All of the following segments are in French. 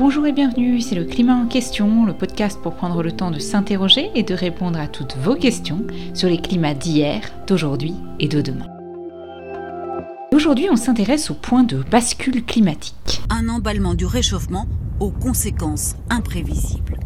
Bonjour et bienvenue, c'est le Climat en question, le podcast pour prendre le temps de s'interroger et de répondre à toutes vos questions sur les climats d'hier, d'aujourd'hui et de demain. Aujourd'hui, on s'intéresse au point de bascule climatique. Un emballement du réchauffement aux conséquences imprévisibles.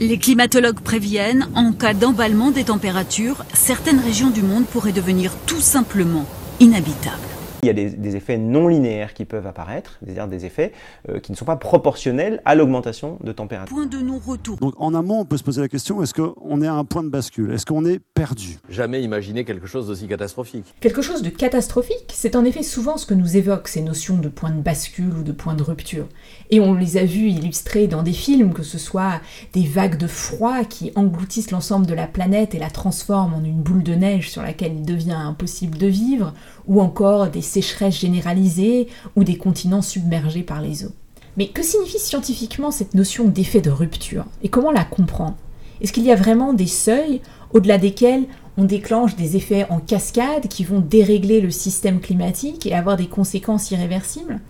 Les climatologues préviennent, en cas d'emballement des températures, certaines régions du monde pourraient devenir tout simplement inhabitables. Il y a des, effets non linéaires qui peuvent apparaître, c'est-à-dire des effets euh, qui ne sont pas proportionnels à l'augmentation de température. Point de non-retour. Donc en amont, on peut se poser la question est-ce qu'on est à un point de bascule? Est-ce qu'on est perdu? Jamais imaginer quelque chose d'aussi catastrophique. Quelque chose de catastrophique, c'est en effet souvent ce que nous évoquent ces notions de point de bascule ou de point de rupture. Et on les a vus illustrés dans des films, que ce soit des vagues de froid qui engloutissent l'ensemble de la planète et la transforment en une boule de neige sur laquelle il devient impossible de vivre, ou encore des sécheresses généralisées ou des continents submergés par les eaux. Mais que signifie scientifiquement cette notion d'effet de rupture? Et comment la comprendre? Est-ce qu'il y a vraiment des seuils au-delà desquels on déclenche des effets en cascade qui vont dérégler le système climatique et avoir des conséquences irréversibles?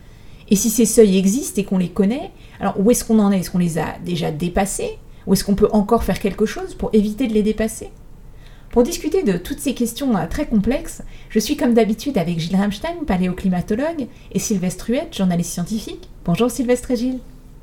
Et si ces seuils existent et qu'on les connaît, alors où est-ce qu'on en est? Est-ce qu'on les a déjà dépassés? Ou est-ce qu'on peut encore faire quelque chose pour éviter de les dépasser? Pour discuter de toutes ces questions euh, très complexes, je suis comme d'habitude avec Gilles Ramstein, paléoclimatologue, et Sylvestre Huette, journaliste scientifique. Bonjour Sylvestre et Gilles.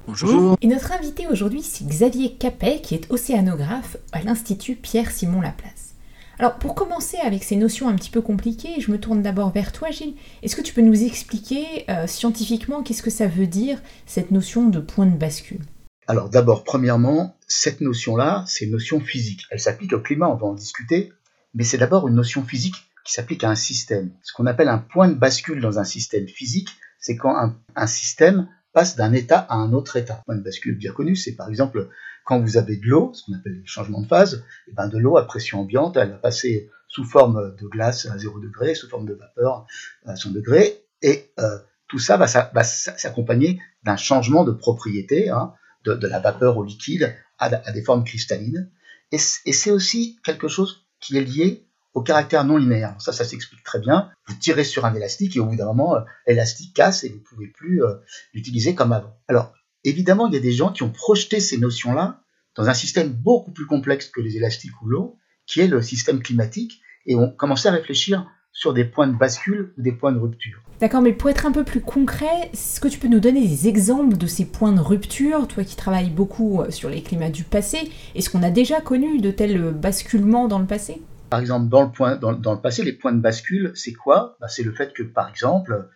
Bonjour. Et notre invité aujourd'hui, c'est Xavier Capet, qui est océanographe à l'Institut Pierre-Simon Laplace. Alors, pour commencer avec ces notions un petit peu compliquées, je me tourne d'abord vers toi, Gilles. Est-ce que tu peux nous expliquer euh, scientifiquement qu'est-ce que ça veut dire, cette notion de point de bascule? Alors d'abord, premièrement, cette notion-là, c'est une notion physique. Elle s'applique au climat, on va en discuter, mais c'est d'abord une notion physique qui s'applique à un système. Ce qu'on appelle un point de bascule dans un système physique, c'est quand un, système passe d'un état à un autre état. Un point de bascule bien connu, c'est par exemple quand vous avez de l'eau, ce qu'on appelle le changement de phase, et eh ben de l'eau à pression ambiante, elle va passer sous forme de glace à 0 degré, sous forme de vapeur à 100 degré, et euh, tout ça va, s'accompagner d'un changement de propriété. Hein, de, la vapeur au liquide à, des formes cristallines. Et, c'est aussi quelque chose qui est lié au caractère non linéaire. Ça, ça s'explique très bien. Vous tirez sur un élastique et au bout d'un moment, euh, l'élastique casse et vous ne pouvez plus euh, l'utiliser comme avant. Alors, évidemment, il y a des gens qui ont projeté ces notions-là dans un système beaucoup plus complexe que les élastiques ou l'eau, qui est le système climatique, et ont commencé à réfléchir sur des points de bascule ou des points de rupture. D'accord, mais pour être un peu plus concret, est-ce que tu peux nous donner des exemples de ces points de rupture, toi qui travailles beaucoup euh, sur les climats du passé, est-ce qu'on a déjà connu de tels basculements dans le passé? Par exemple, dans le, point, dans, le passé, les points de bascule, c'est quoi? Bah, C'est le fait que, par exemple,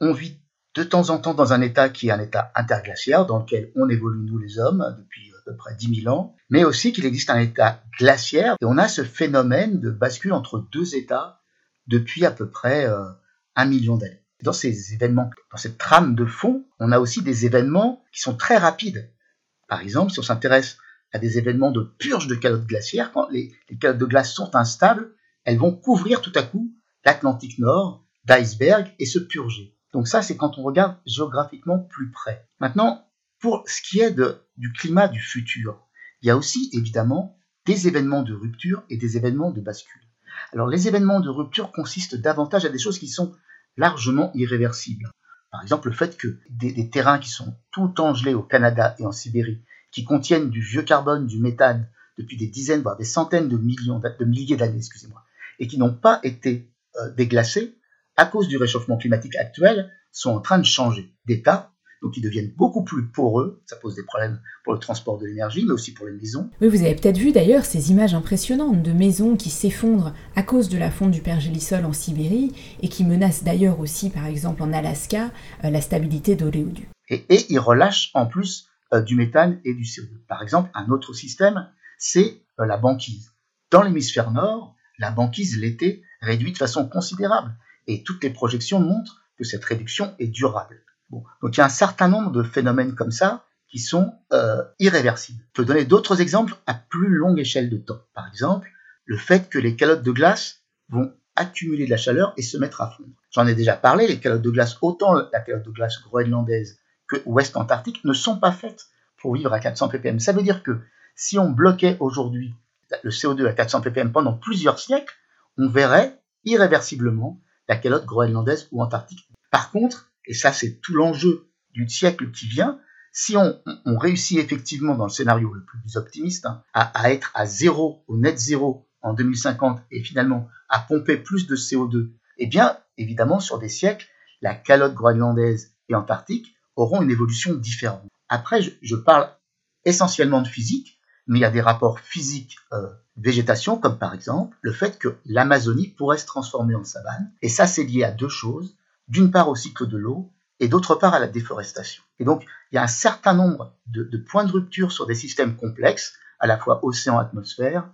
on vit de temps en temps dans un état qui est un état interglaciaire, dans lequel on évolue, nous les hommes, depuis à peu près 10 000 ans, mais aussi qu'il existe un état glaciaire, et on a ce phénomène de bascule entre deux états depuis à peu près euh, un million d'années. Dans ces événements, dans cette trame de fond, on a aussi des événements qui sont très rapides. Par exemple, si on s'intéresse à des événements de purge de calottes glaciaires, quand les, calottes de glace sont instables, elles vont couvrir tout à coup l'Atlantique Nord d'icebergs et se purger. Donc ça, c'est quand on regarde géographiquement plus près. Maintenant, pour ce qui est du climat du futur, il y a aussi évidemment des événements de rupture et des événements de bascule. Alors les événements de rupture consistent davantage à des choses qui sont largement irréversibles. Par exemple, le fait que des, terrains qui sont tout gelés au Canada et en Sibérie, qui contiennent du vieux carbone, du méthane, depuis des dizaines, voire des centaines de millions, de milliers d'années, excusez-moi, et qui n'ont pas été euh, déglacés, à cause du réchauffement climatique actuel, sont en train de changer d'état donc ils deviennent beaucoup plus poreux. Ça pose des problèmes pour le transport de l'énergie, mais aussi pour les maisons. Oui, vous avez peut-être vu d'ailleurs ces images impressionnantes de maisons qui s'effondrent à cause de la fonte du pergélisol en Sibérie et qui menacent d'ailleurs aussi, par exemple en Alaska, euh, la stabilité d'oléoduc. Et, et ils relâchent en plus euh, du méthane et du CO2. Par exemple, un autre système, c'est euh, la banquise. Dans l'hémisphère nord, la banquise l'été réduit de façon considérable. Et toutes les projections montrent que cette réduction est durable. Donc il y a un certain nombre de phénomènes comme ça qui sont euh, irréversibles. Je peux donner d'autres exemples à plus longue échelle de temps. Par exemple, le fait que les calottes de glace vont accumuler de la chaleur et se mettre à fondre. J'en ai déjà parlé, les calottes de glace, autant la calotte de glace groenlandaise que ouest antarctique, ne sont pas faites pour vivre à 400 ppm. Ça veut dire que si on bloquait aujourd'hui le CO2 à 400 ppm pendant plusieurs siècles, on verrait irréversiblement la calotte groenlandaise ou antarctique. Par contre, et ça c'est tout l'enjeu du siècle qui vient, si on, réussit effectivement dans le scénario le plus optimiste hein, à, être à zéro, au net zéro en 2050 et finalement à pomper plus de CO2, eh bien, évidemment, sur des siècles, la calotte groenlandaise et antarctique auront une évolution différente. Après, je, parle essentiellement de physique, mais il y a des rapports physiques euh, végétation, comme par exemple le fait que l'Amazonie pourrait se transformer en savane. Et ça, c'est lié à deux choses. D'une part au cycle de l'eau et d'autre part à la déforestation. Et donc, il y a un certain nombre de, points de rupture sur des systèmes complexes, à la fois océan-atmosphère,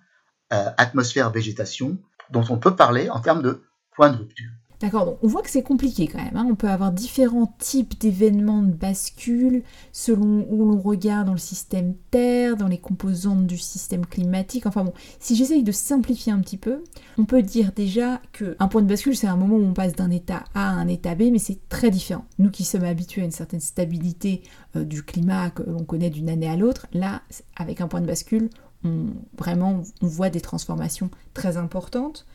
euh, atmosphère-végétation, dont on peut parler en termes de points de rupture. D'accord, on voit que c'est compliqué quand même. Hein. On peut avoir différents types d'événements de bascule selon où l'on regarde dans le système Terre, dans les composantes du système climatique. Enfin bon, si j'essaye de simplifier un petit peu, on peut dire déjà qu'un point de bascule, c'est un moment où on passe d'un état A à un état B, mais c'est très différent. Nous qui sommes habitués à une certaine stabilité euh, du climat que l'on connaît d'une année à l'autre, là, avec un point de bascule, vraiment, on voit des transformations très importantes.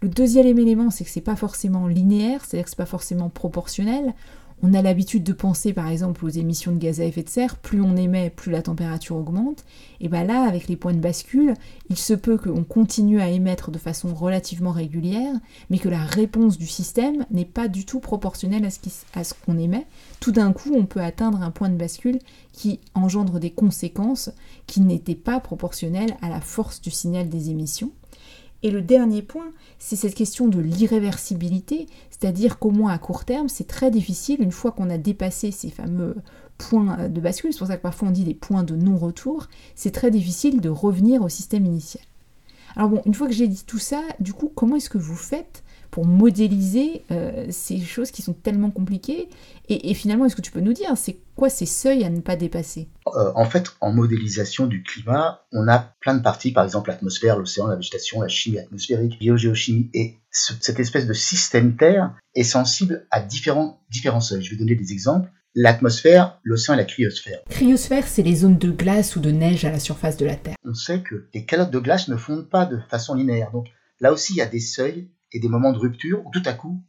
Le deuxième élément, c'est que c'est pas forcément linéaire, c'est-à-dire que c'est pas forcément proportionnel. On a l'habitude de penser par exemple aux émissions de gaz à effet de serre, plus on émet, plus la température augmente. Et bien là, avec les points de bascule, il se peut qu'on continue à émettre de façon relativement régulière, mais que la réponse du système n'est pas du tout proportionnelle à ce qu'on émet. Tout d'un coup, on peut atteindre un point de bascule qui engendre des conséquences qui n'étaient pas proportionnelles à la force du signal des émissions. Et le dernier point, c'est cette question de l'irréversibilité, c'est-à-dire qu'au moins à court terme, c'est très difficile, une fois qu'on a dépassé ces fameux points de bascule, c'est pour ça que parfois on dit des points de non-retour, c'est très difficile de revenir au système initial. Alors bon, une fois que j'ai dit tout ça, du coup, comment est-ce que vous faites pour modéliser euh, ces choses qui sont tellement compliquées et, finalement, est-ce que tu peux nous dire, c'est quoi ces seuils à ne pas dépasser? Euh, En fait, en modélisation du climat, on a plein de parties, par exemple l'atmosphère, l'océan, la végétation, la chimie atmosphérique, biogéochimie, et cette espèce de système Terre est sensible à différents, différents seuils. Je vais donner des exemples l'atmosphère, l'océan et la cryosphère. Cryosphère, c'est les zones de glace ou de neige à la surface de la Terre. On sait que les calottes de glace ne fondent pas de façon linéaire. Donc là aussi, il y a des seuils et des moments de rupture où tout à coup,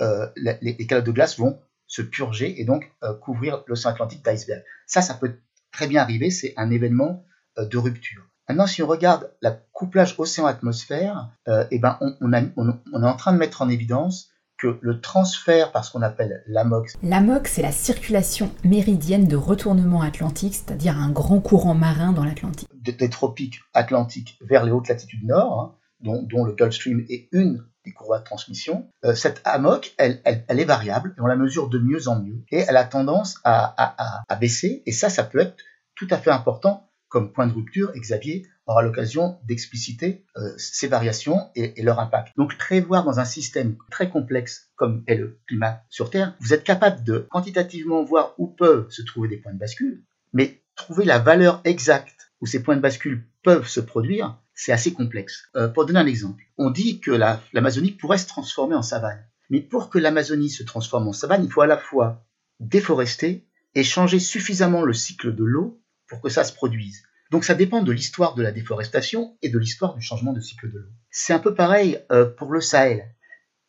euh, les, calottes de glace vont se purger et donc euh, couvrir l'océan Atlantique d'iceberg. Ça, ça peut très bien arriver, c'est un événement euh, de rupture. Maintenant, si on regarde la couplage océan-atmosphère, eh ben, on, on, on, est en train de mettre en évidence que le transfert par ce qu'on appelle l'AMOC. L'AMOC, c'est la circulation méridienne de retournement atlantique, c'est-à-dire un grand courant marin dans l'Atlantique. Des tropiques atlantiques vers les hautes latitudes nord, hein, dont, dont, le Gulf Stream est une des courroies de transmission, euh, cette AMOC, elle, elle, est variable et on la mesure de mieux en mieux. Et elle a tendance à, à, baisser. Et ça, ça peut être tout à fait important comme point de rupture. Et Xavier aura l'occasion d'expliciter euh, ces variations et, et, leur impact. Donc prévoir dans un système très complexe comme est le climat sur Terre, vous êtes capable de quantitativement voir où peuvent se trouver des points de bascule, mais trouver la valeur exacte où ces points de bascule peuvent se produire, c'est assez complexe. Euh, pour donner un exemple, on dit que l'Amazonie pourrait se transformer en savane. Mais pour que l'Amazonie se transforme en savane, il faut à la fois déforester et changer suffisamment le cycle de l'eau pour que ça se produise. Donc ça dépend de l'histoire de la déforestation et de l'histoire du changement de cycle de l'eau. C'est un peu pareil euh, pour le Sahel.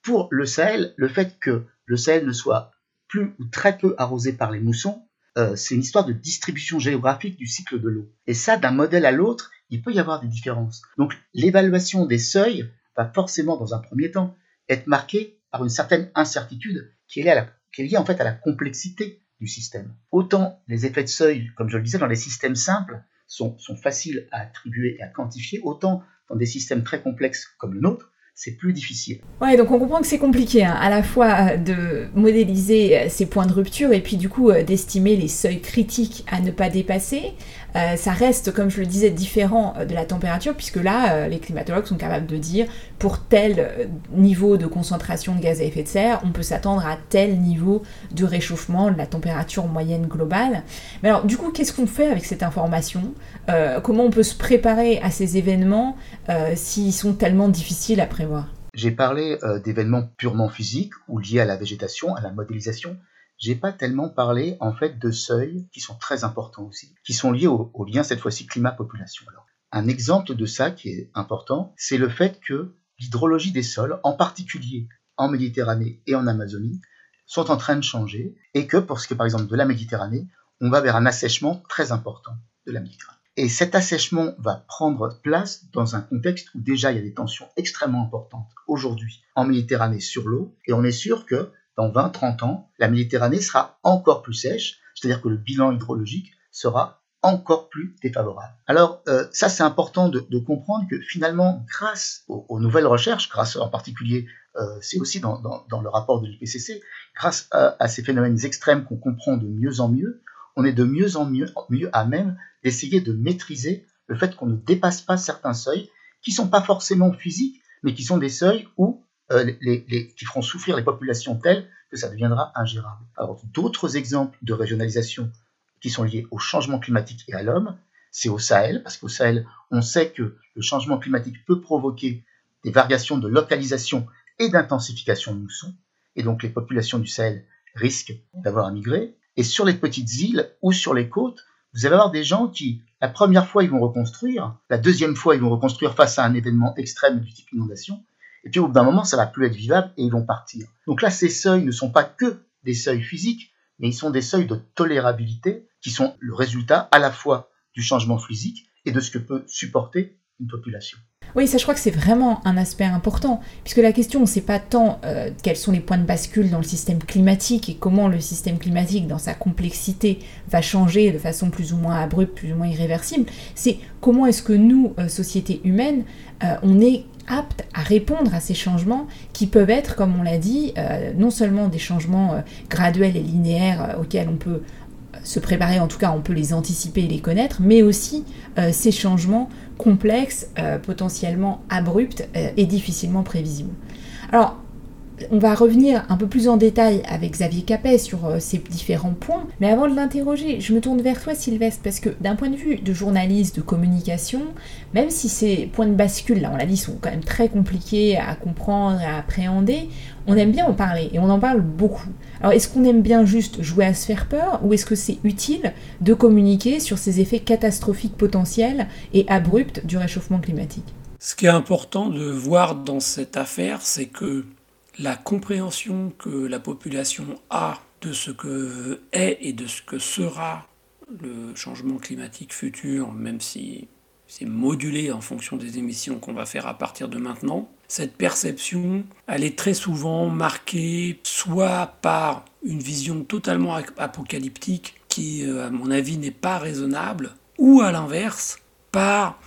Pour le Sahel, le fait que le Sahel ne soit plus ou très peu arrosé par les moussons, euh, c'est une histoire de distribution géographique du cycle de l'eau. Et ça, d'un modèle à l'autre, il peut y avoir des différences. Donc l'évaluation des seuils va forcément, dans un premier temps, être marquée par une certaine incertitude qui est liée, en fait à la complexité du système. Autant les effets de seuil, comme je le disais, dans les systèmes simples, sont faciles à attribuer et à quantifier, autant dans des systèmes très complexes comme le nôtre, c'est plus difficile. Ouais, donc on comprend que c'est compliqué, hein, à la fois euh, de modéliser euh, ces points de rupture et puis du coup euh, d'estimer les seuils critiques à ne pas dépasser. ça reste, comme je le disais, différent de la température, puisque là, les climatologues sont capables de dire pour tel niveau de concentration de gaz à effet de serre, on peut s'attendre à tel niveau de réchauffement de la température moyenne globale. Mais alors, du coup, qu'est-ce qu'on fait avec cette information? Comment on peut se préparer à ces événements? S'ils sont tellement difficiles à prévoir j'ai parlé euh, d'événements purement physiques ou liés à la végétation, à la modélisation. J'ai pas tellement parlé en fait de seuils qui sont très importants aussi, qui sont liés au, lien cette fois-ci climat-population. un exemple de ça qui est important, c'est le fait que l'hydrologie des sols, en particulier en Méditerranée et en Amazonie, sont en train de changer et que pour ce qui est par exemple de la Méditerranée, on va vers un assèchement très important de la Méditerranée. Et cet assèchement va prendre place dans un contexte où déjà il y a des tensions extrêmement importantes aujourd'hui en Méditerranée sur l'eau, et on est sûr que dans 20-30 ans, la Méditerranée sera encore plus sèche, c'est-à-dire que le bilan hydrologique sera encore plus défavorable. Alors euh, ça c'est important de, comprendre que finalement grâce aux, nouvelles recherches, grâce en particulier, euh, c'est aussi dans, le rapport de l'IPCC, grâce à, ces phénomènes extrêmes qu'on comprend de mieux en mieux, on est de mieux en mieux, à même d'essayer de maîtriser le fait qu'on ne dépasse pas certains seuils qui sont pas forcément physiques, mais qui sont des seuils où euh, les, qui feront souffrir les populations telles que ça deviendra ingérable. Alors d'autres exemples de régionalisation qui sont liés au changement climatique et à l'homme, c'est au Sahel, parce qu'au Sahel, on sait que le changement climatique peut provoquer des variations de localisation et d'intensification de mousson, et donc les populations du Sahel risquent d'avoir à migrer. Et sur les petites îles ou sur les côtes, vous allez avoir des gens qui, la première fois, ils vont reconstruire, la deuxième fois, ils vont reconstruire face à un événement extrême du type inondation, et puis au bout d'un moment, ça va plus être vivable et ils vont partir. Donc là, ces seuils ne sont pas que des seuils physiques, mais ils sont des seuils de tolérabilité qui sont le résultat à la fois du changement physique et de ce que peut supporter une population. Oui, ça je crois que c'est vraiment un aspect important, puisque la question, c'est pas tant euh, quels sont les points de bascule dans le système climatique et comment le système climatique, dans sa complexité, va changer de façon plus ou moins abrupte, plus ou moins irréversible, c'est comment est-ce que nous, euh, société humaine, euh, on est apte à répondre à ces changements qui peuvent être, comme on l'a dit, non seulement des changements graduels et linéaires auxquels on peut se préparer, en tout cas on peut les anticiper et les connaître, mais aussi ces changements complexe, euh, potentiellement abrupte euh, et difficilement prévisible. Alors, on va revenir un peu plus en détail avec Xavier Capet sur euh, ces différents points, mais avant de l'interroger, je me tourne vers toi Sylvestre, parce que d'un point de vue de journaliste, de communication, même si ces points de bascule, là on l'a dit, sont quand même très compliqués à comprendre et à appréhender, on aime bien en parler, et on en parle beaucoup. Alors est-ce qu'on aime bien juste jouer à se faire peur, ou est-ce que c'est utile de communiquer sur ces effets catastrophiques potentiels et abrupts du réchauffement climatique? Ce qui est important de voir dans cette affaire, c'est que la compréhension que la population a de ce que est et de ce que sera le changement climatique futur, même si c'est modulé en fonction des émissions qu'on va faire à partir de maintenant, cette perception, elle est très souvent marquée soit par une vision totalement apocalyptique qui, euh, à mon avis, n'est pas raisonnable, ou à l'inverse, par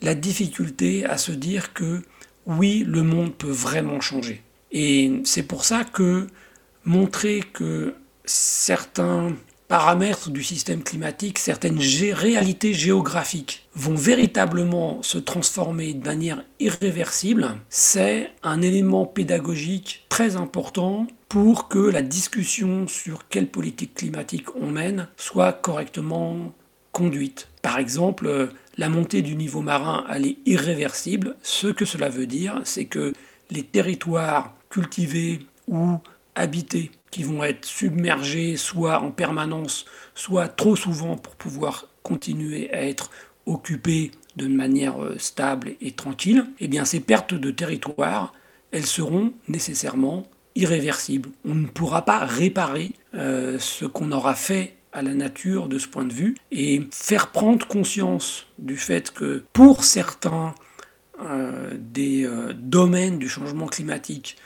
la difficulté à se dire que oui, le monde peut vraiment changer. Et c'est pour ça que montrer que certains paramètres du système climatique, certaines réalités géographiques vont véritablement se transformer de manière irréversible, c'est un élément pédagogique très important pour que la discussion sur quelle politique climatique on mène soit correctement conduite. Par exemple, la montée du niveau marin, elle est irréversible. Ce que cela veut dire, c'est que les territoires cultivés ou habités qui vont être submergés soit en permanence, soit trop souvent pour pouvoir continuer à être occupés de manière euh, stable et tranquille, eh bien ces pertes de territoire, elles seront nécessairement irréversibles. On ne pourra pas réparer euh, ce qu'on aura fait à la nature de ce point de vue et faire prendre conscience du fait que pour certains euh, des domaines du changement climatique,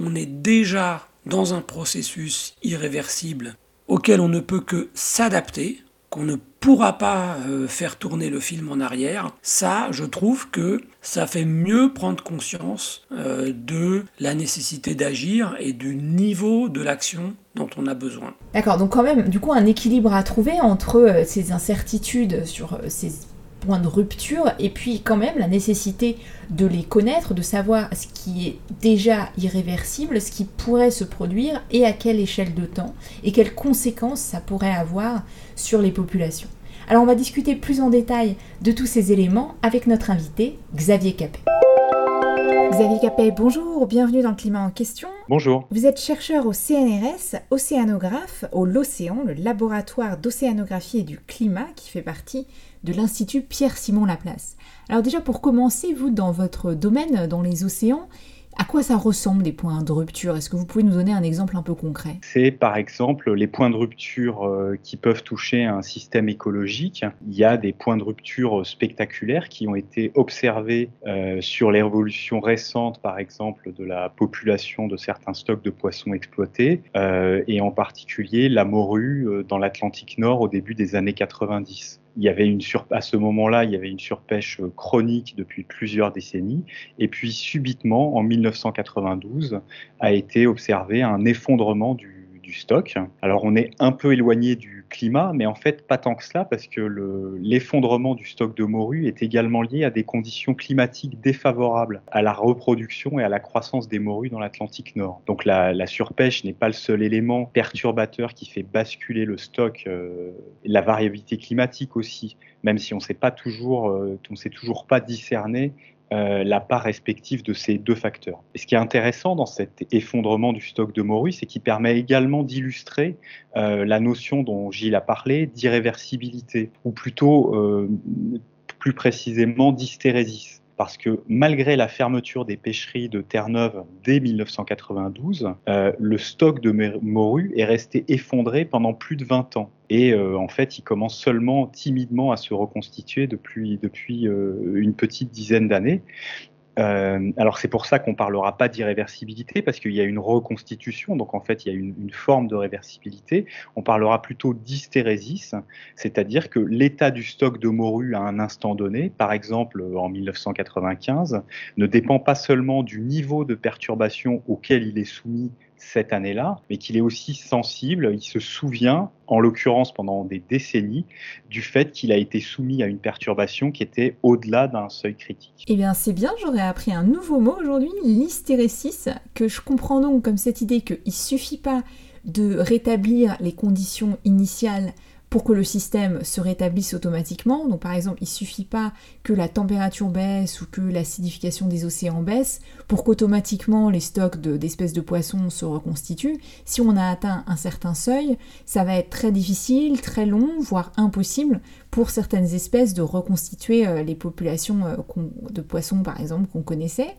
on est déjà dans un processus irréversible auquel on ne peut que s'adapter, qu'on ne pourra pas euh, faire tourner le film en arrière, ça, je trouve que ça fait mieux prendre conscience euh, de la nécessité d'agir et du niveau de l'action dont on a besoin. D'accord, donc quand même, du coup, un équilibre à trouver entre euh, ces incertitudes sur ces point de rupture et puis quand même la nécessité de les connaître, de savoir ce qui est déjà irréversible, ce qui pourrait se produire et à quelle échelle de temps et quelles conséquences ça pourrait avoir sur les populations. Alors on va discuter plus en détail de tous ces éléments avec notre invité Xavier Capet. Xavier Capet, bonjour, bienvenue dans le climat en question. Bonjour. Vous êtes chercheur au CNRS, océanographe au LOCÉAN, le laboratoire d'océanographie et du climat qui fait partie de l'Institut Pierre-Simon Laplace. Alors déjà pour commencer, vous, dans votre domaine, dans les océans, À quoi ça ressemble des points de rupture? Est-ce que vous pouvez nous donner un exemple un peu concret? C'est par exemple les points de rupture euh, qui peuvent toucher un système écologique. Il y a des points de rupture spectaculaires qui ont été observés euh, sur l'évolution récente, par exemple, de la population de certains stocks de poissons exploités, euh, et en particulier la morue dans l'Atlantique Nord au début des années 90 il y avait une sur... à ce moment-là, il y avait une surpêche euh, chronique depuis plusieurs décennies. Et puis, subitement, en 1992, a été observé un effondrement du stock. Alors on est un peu éloigné du climat, mais en fait pas tant que cela parce que l'effondrement du stock de morue est également lié à des conditions climatiques défavorables à la reproduction et à la croissance des morues dans l'Atlantique Nord. Donc la, surpêche n'est pas le seul élément perturbateur qui fait basculer le stock, euh, la variabilité climatique aussi, même si on ne sait pas toujours, euh, sait toujours pas discerner euh, la part respective de ces deux facteurs. Et ce qui est intéressant dans cet effondrement du stock de morue, c'est qu'il permet également d'illustrer euh, la notion dont Gilles a parlé d'irréversibilité, ou plutôt euh, plus précisément d'hystérésis parce que malgré la fermeture des pêcheries de Terre-Neuve dès 1992, euh, le stock de morue est resté effondré pendant plus de 20 ans. Et euh, en fait, il commence seulement timidement à se reconstituer depuis, euh, une petite dizaine d'années. Euh, alors c'est pour ça qu'on parlera pas d'irréversibilité parce qu'il y a une reconstitution, donc en fait il y a une, une forme de réversibilité. On parlera plutôt d'hystérésis, c'est-à-dire que l'état du stock de morue à un instant donné, par exemple en 1995, ne dépend pas seulement du niveau de perturbation auquel il est soumis cette année-là, mais qu'il est aussi sensible, il se souvient, en l'occurrence pendant des décennies, du fait qu'il a été soumis à une perturbation qui était au-delà d'un seuil critique. Eh bien c'est bien, j'aurais appris un nouveau mot aujourd'hui, l'hystérésis, que je comprends donc comme cette idée qu'il ne suffit pas de rétablir les conditions initiales pour que le système se rétablisse automatiquement. Donc par exemple, il ne suffit pas que la température baisse ou que l'acidification des océans baisse pour qu'automatiquement les stocks d'espèces de, poissons se reconstituent. Si on a atteint un certain seuil, ça va être très difficile, très long, voire impossible pour certaines espèces de reconstituer euh, les populations euh, de poissons par exemple qu'on connaissait.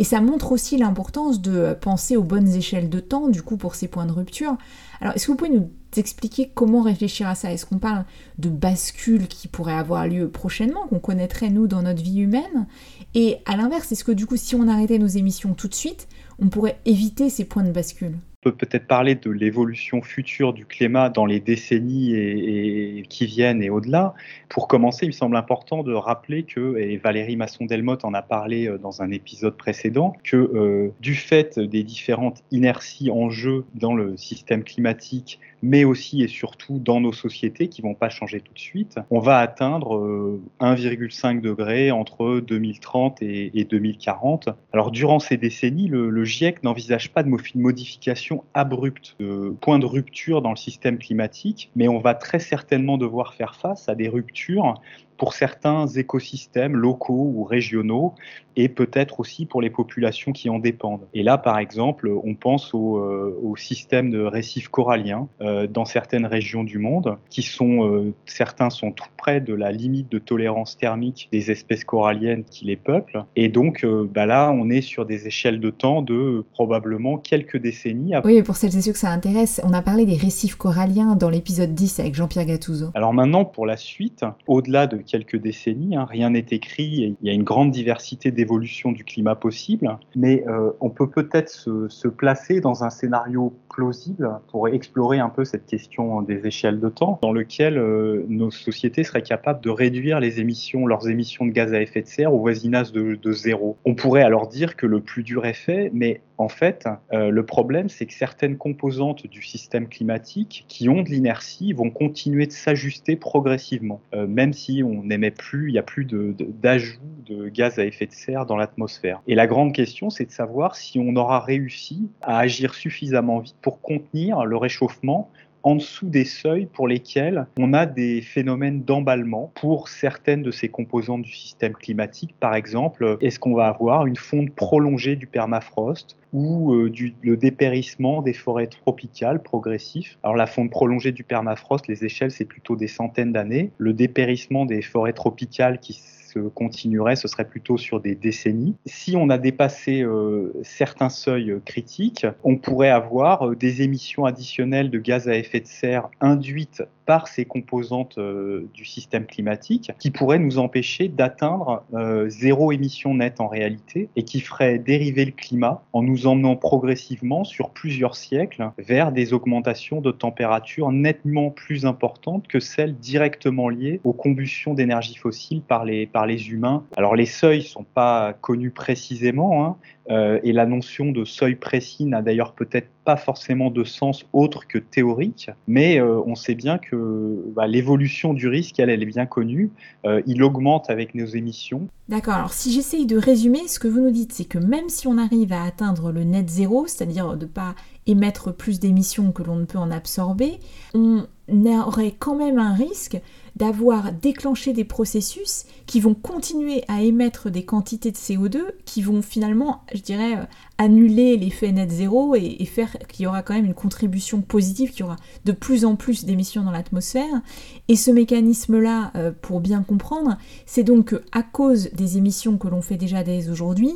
Et ça montre aussi l'importance de penser aux bonnes échelles de temps, du coup, pour ces points de rupture. Alors, est-ce que vous pouvez nous expliquer comment réfléchir à ça? Est-ce qu'on parle de bascule qui pourrait avoir lieu prochainement, qu'on connaîtrait, nous, dans notre vie humaine? Et à l'inverse, est-ce que, du coup, si on arrêtait nos émissions tout de suite, on pourrait éviter ces points de bascule? Peut peut-être parler de l'évolution future du climat dans les décennies et, qui viennent et au-delà. Pour commencer, il me semble important de rappeler que, et Valérie Masson-Delmotte en a parlé euh, dans un épisode précédent, que euh, du fait des différentes inerties en jeu dans le système climatique, mais aussi et surtout dans nos sociétés qui vont pas changer tout de suite, on va atteindre 1,5 euh, degré entre 2030 et, 2040. Alors durant ces décennies, le, le GIEC n'envisage pas de modification abrupte, de point de rupture dans le système climatique, mais on va très certainement devoir faire face à des ruptures pour certains écosystèmes locaux ou régionaux et peut-être aussi pour les populations qui en dépendent. Et là, par exemple, on pense au, euh, au système de récifs coralliens euh, dans certaines régions du monde, qui sont, euh, certains sont tout près de la limite de tolérance thermique des espèces coralliennes qui les peuplent. Et donc, bah là, on est sur des échelles de temps de probablement quelques décennies. Oui, pour celles et ceux que ça intéresse, on a parlé des récifs coralliens dans l'épisode 10 avec Jean-Pierre Gattuso. Alors maintenant, pour la suite, au-delà de quelques décennies. Hein. Rien n'est écrit. Il y a une grande diversité d'évolution du climat possible. Mais euh, on peut peut-être se, placer dans un scénario plausible pour explorer un peu cette question des échelles de temps, dans lequel euh, nos sociétés seraient capables de réduire leurs émissions de gaz à effet de serre au voisinage de, zéro. On pourrait alors dire que le plus dur est fait, mais en fait, euh, le problème, c'est que certaines composantes du système climatique qui ont de l'inertie vont continuer de s'ajuster progressivement, même si on n'émet plus, il n'y a plus d'ajout de, de, gaz à effet de serre dans l'atmosphère. Et la grande question, c'est de savoir si on aura réussi à agir suffisamment vite pour contenir le réchauffement en dessous des seuils pour lesquels on a des phénomènes d'emballement pour certaines de ces composantes du système climatique. Par exemple, est-ce qu'on va avoir une fonte prolongée du permafrost ou euh, le dépérissement des forêts tropicales progressif. Alors la fonte prolongée du permafrost, les échelles, c'est plutôt des centaines d'années. Le dépérissement des forêts tropicales qui se continuerait, ce serait plutôt sur des décennies. Si on a dépassé euh, certains seuils critiques, on pourrait avoir euh, des émissions additionnelles de gaz à effet de serre induites par ces composantes euh, du système climatique qui pourraient nous empêcher d'atteindre zéro émission nette en réalité et qui feraient dériver le climat en nous emmenant progressivement sur plusieurs siècles vers des augmentations de température nettement plus importantes que celles directement liées aux combustions d'énergie fossile par les, les humains. Alors les seuils sont pas connus précisément, hein, euh, et la notion de seuil précis n'a d'ailleurs peut-être pas forcément de sens autre que théorique, mais euh, on sait bien que bah, l'évolution du risque, elle, elle est bien connue, euh, il augmente avec nos émissions. D'accord, alors si j'essaye de résumer, ce que vous nous dites, c'est que même si on arrive à atteindre le net zéro, c'est-à-dire de ne pas émettre plus d'émissions que l'on ne peut en absorber, on aurait quand même un risque d'avoir déclenché des processus qui vont continuer à émettre des quantités de CO2 qui vont finalement, je dirais, euh, annuler l'effet net zéro et, faire qu'il y aura quand même une contribution positive, qu'il y aura de plus en plus d'émissions dans l'atmosphère. Et ce mécanisme-là, euh, pour bien comprendre, c'est donc qu'à cause des émissions que l'on fait déjà dès aujourd'hui,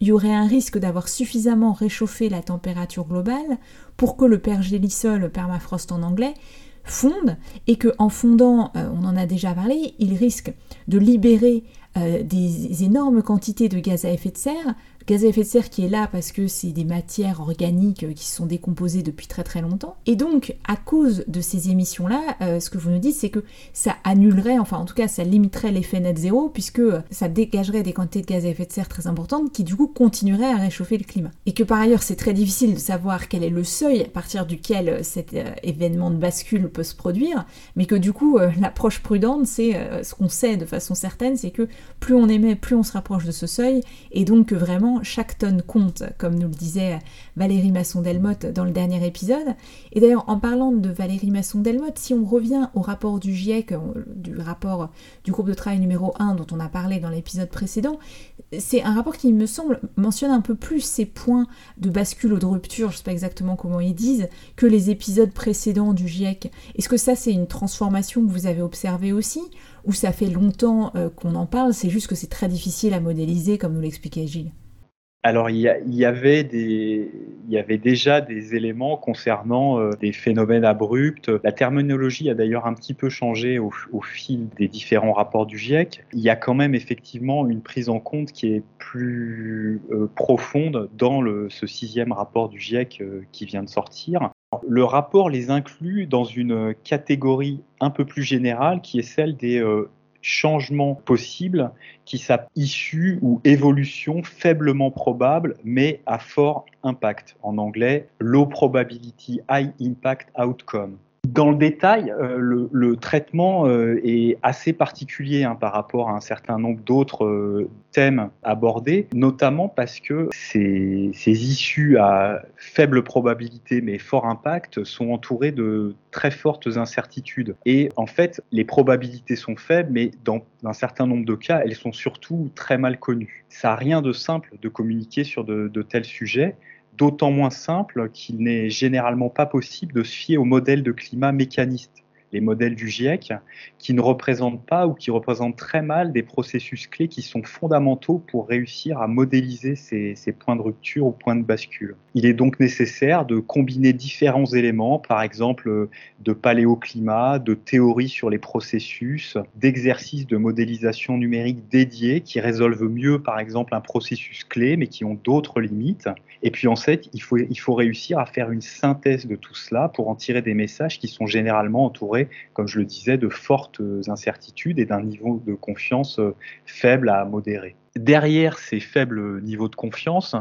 il y aurait un risque d'avoir suffisamment réchauffé la température globale pour que le pergélisol, permafrost en anglais, fonde et que en fondant, euh, on en a déjà parlé, il risque de libérer euh, des énormes quantités de gaz à effet de serre gaz à effet de serre qui est là parce que c'est des matières organiques euh, qui sont décomposées depuis très très longtemps. Et donc, à cause de ces émissions-là, euh, ce que vous nous dites, c'est que ça annulerait, enfin en tout cas, ça limiterait l'effet net zéro, puisque euh, ça dégagerait des quantités de gaz à effet de serre très importantes qui du coup continueraient à réchauffer le climat. Et que par ailleurs, c'est très difficile de savoir quel est le seuil à partir duquel cet événement de bascule peut se produire, mais que du coup, l'approche prudente, c'est ce qu'on sait de façon certaine, c'est que plus on émet, plus on se rapproche de ce seuil, et donc vraiment chaque tonne compte, comme nous le disait Valérie Masson-Delmotte dans le dernier épisode. Et d'ailleurs, en parlant de Valérie Masson-Delmotte, si on revient au rapport du GIEC, du rapport du groupe de travail numéro 1 dont on a parlé dans l'épisode précédent, c'est un rapport qui me semble mentionne un peu plus ces points de bascule ou de rupture, je ne sais pas exactement comment ils disent, que les épisodes précédents du GIEC. Est-ce que ça c'est une transformation que vous avez observée aussi ou ça fait longtemps euh, qu'on en parle, c'est juste que c'est très difficile à modéliser comme nous l'expliquait Gilles? Alors il y, avait déjà des éléments concernant euh, des phénomènes abrupts. La terminologie a d'ailleurs un petit peu changé au, fil des différents rapports du GIEC. Il y a quand même effectivement une prise en compte qui est plus euh, profonde dans ce sixième rapport du GIEC euh, qui vient de sortir. Le rapport les inclut dans une catégorie un peu plus générale qui est celle des changements possibles qui s'appellent issues ou évolutions faiblement probables mais à fort impact. En anglais, low probability high impact outcome. Dans le détail, euh, le, traitement euh, est assez particulier hein, par rapport à un certain nombre d'autres euh, thèmes abordés, notamment parce que ces, issues à faible probabilité mais fort impact sont entourées de très fortes incertitudes. Et en fait, les probabilités sont faibles, mais dans un certain nombre de cas, elles sont surtout très mal connues. Ça n'a rien de simple de communiquer sur de tels sujets d'autant moins simple qu'il n'est généralement pas possible de se fier au modèle de climat mécaniste les modèles du GIEC, qui ne représentent pas ou qui représentent très mal des processus clés qui sont fondamentaux pour réussir à modéliser ces, points de rupture ou points de bascule. Il est donc nécessaire de combiner différents éléments, par exemple de paléoclimat, de théories sur les processus, d'exercices de modélisation numérique dédiés qui résolvent mieux, par exemple, un processus clé, mais qui ont d'autres limites. Et puis en fait, il faut, il faut réussir à faire une synthèse de tout cela pour en tirer des messages qui sont généralement entourés comme je le disais, de fortes incertitudes et d'un niveau de confiance euh, faible à modéré. Derrière ces faibles niveaux de confiance,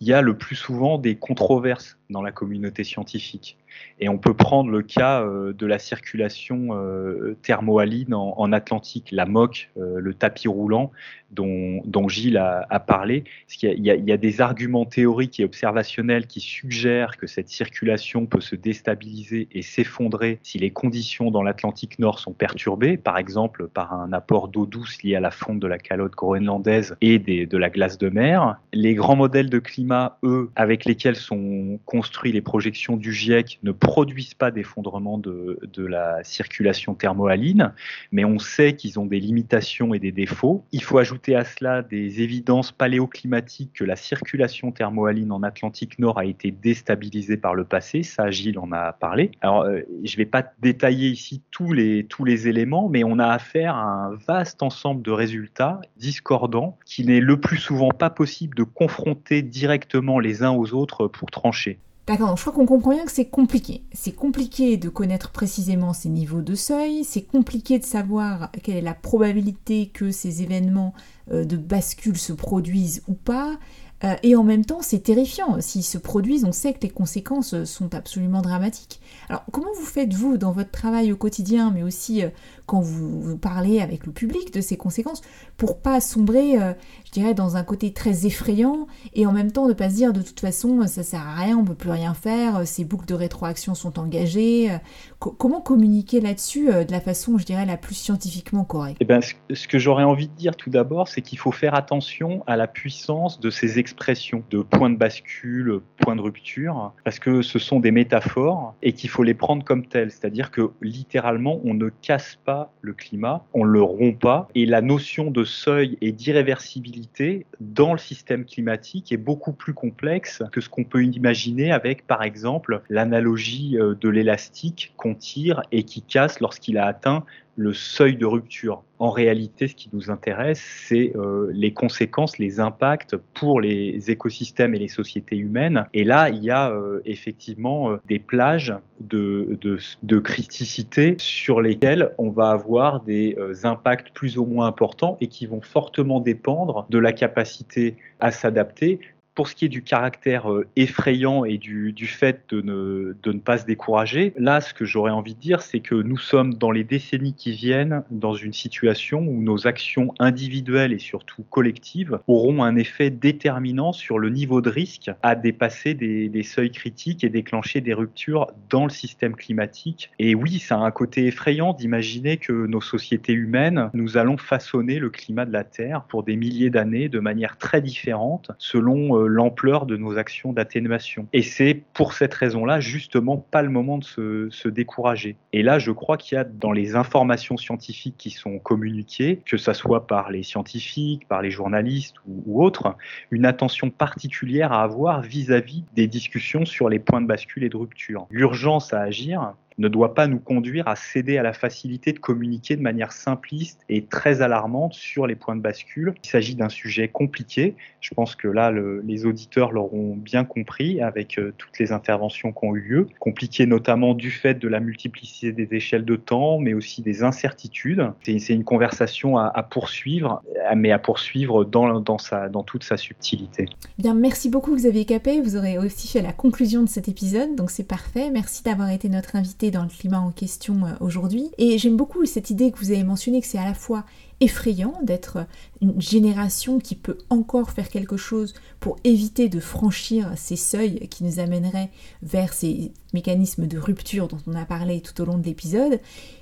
il y a le plus souvent des controverses dans la communauté scientifique. Et on peut prendre le cas euh, de la circulation euh, thermohaline en, Atlantique, la MOC, euh, le tapis roulant dont, Gilles a, parlé. il, y a, des arguments théoriques et observationnels qui suggèrent que cette circulation peut se déstabiliser et s'effondrer si les conditions dans l'Atlantique Nord sont perturbées, par exemple par un apport d'eau douce lié à la fonte de la calotte groenlandaise et de la glace de mer. Les grands modèles de climat, eux, avec lesquels sont construit les projections du GIEC ne produisent pas d'effondrement de, la circulation thermohaline, mais on sait qu'ils ont des limitations et des défauts. Il faut ajouter à cela des évidences paléoclimatiques que la circulation thermohaline en Atlantique Nord a été déstabilisée par le passé. Ça, Gilles en a parlé. Alors, euh, je ne vais pas détailler ici tous les, tous les éléments, mais on a affaire à un vaste ensemble de résultats discordants qu'il n'est le plus souvent pas possible de confronter directement les uns aux autres pour trancher. D'accord, je crois qu'on comprend bien que c'est compliqué. C'est compliqué de connaître précisément ces niveaux de seuil, c'est compliqué de savoir quelle est la probabilité que ces événements euh, de bascule se produisent ou pas, euh, et en même temps, c'est terrifiant. S'ils se produisent, on sait que les conséquences euh, sont absolument dramatiques. Alors, comment vous faites, vous, dans votre travail au quotidien, mais aussi euh, quand vous, parlez avec le public de ces conséquences, pour pas sombrer, je dirais, dans un côté très effrayant, et en même temps ne pas se dire, de toute façon, ça sert à rien, on peut plus rien faire, ces boucles de rétroaction sont engagées. Comment communiquer là-dessus de la façon, je dirais, la plus scientifiquement correcte? Eh ben, Ce que j'aurais envie de dire tout d'abord, c'est qu'il faut faire attention à la puissance de ces expressions de point de bascule, point de rupture, parce que ce sont des métaphores et qu'il faut les prendre comme telles. C'est-à-dire que littéralement, on ne casse pas le climat, on le rompt pas, et la notion de seuil et d'irréversibilité dans le système climatique est beaucoup plus complexe que ce qu'on peut imaginer avec, par exemple, l'analogie euh, de l'élastique qu'on tire et qui casse lorsqu'il a atteint le seuil de rupture. En réalité, ce qui nous intéresse, c'est euh, les conséquences, les impacts pour les écosystèmes et les sociétés humaines. Et là, il y a euh, effectivement euh, des plages de, de, de, criticité sur lesquelles on va avoir des impacts plus ou moins importants et qui vont fortement dépendre de la capacité à s'adapter pour ce qui est du caractère euh, effrayant et du, du fait de ne, de ne, pas se décourager, là, ce que j'aurais envie de dire, c'est que nous sommes dans les décennies qui viennent dans une situation où nos actions individuelles et surtout collectives auront un effet déterminant sur le niveau de risque à dépasser des, des seuils critiques et déclencher des ruptures dans le système climatique. Et oui, ça a un côté effrayant d'imaginer que nos sociétés humaines, nous allons façonner le climat de la Terre pour des milliers d'années de manière très différente selon euh, l'ampleur de nos actions d'atténuation. Et c'est pour cette raison-là, justement, pas le moment de se, décourager. Et là, je crois qu'il y a dans les informations scientifiques qui sont communiquées, que ce soit par les scientifiques, par les journalistes ou, autres, une attention particulière à avoir vis à -vis des discussions sur les points de bascule et de rupture. L'urgence à agir, ne doit pas nous conduire à céder à la facilité de communiquer de manière simpliste et très alarmante sur les points de bascule. Il s'agit d'un sujet compliqué. Je pense que là, les auditeurs l'auront bien compris avec euh, toutes les interventions qui ont eu lieu. Compliqué notamment du fait de la multiplicité des échelles de temps, mais aussi des incertitudes. C'est une conversation à, poursuivre, mais à poursuivre dans, dans, toute sa subtilité. Bien, merci beaucoup Xavier Capet. Vous aurez aussi fait la conclusion de cet épisode, donc c'est parfait. Merci d'avoir été notre invité dans le climat en question euh, aujourd'hui. Et j'aime beaucoup cette idée que vous avez mentionnée, que c'est à la fois effrayant d'être une génération qui peut encore faire quelque chose pour éviter de franchir ces seuils qui nous amèneraient vers ces mécanismes de rupture dont on a parlé tout au long de l'épisode,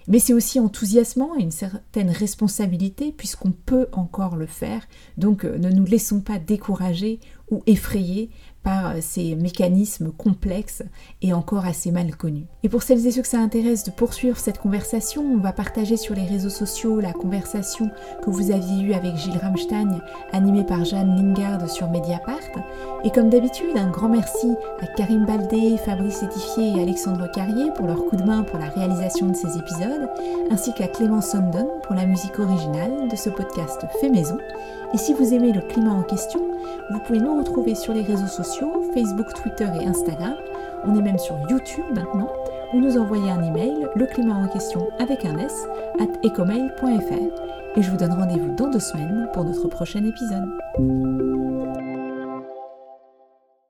mais c'est aussi enthousiasmant et une certaine responsabilité puisqu'on peut encore le faire, donc euh, ne nous laissons pas décourager ou effrayer par euh, ces mécanismes complexes et encore assez mal connus. Et pour celles et ceux que ça intéresse de poursuivre cette conversation, on va partager sur les réseaux sociaux la conversation que vous aviez eue avec Gilles Ramstein, animée par Jeanne Lingard sur Mediapart. Et comme d'habitude, un grand merci à Karim Baldé, Fabrice Étifier et Alexandre Carrier pour leur coup de main pour la réalisation de ces épisodes, ainsi qu'à Clément Sondon pour la musique originale de ce podcast fait maison. Et si vous aimez le climat en question, vous pouvez nous retrouver sur les réseaux sociaux, Facebook, Twitter et Instagram. On est même sur YouTube maintenant, ou nous envoyer un email, le climat en question avec un S, at ecomail.fr. Et je vous donne rendez-vous dans deux semaines pour notre prochain épisode.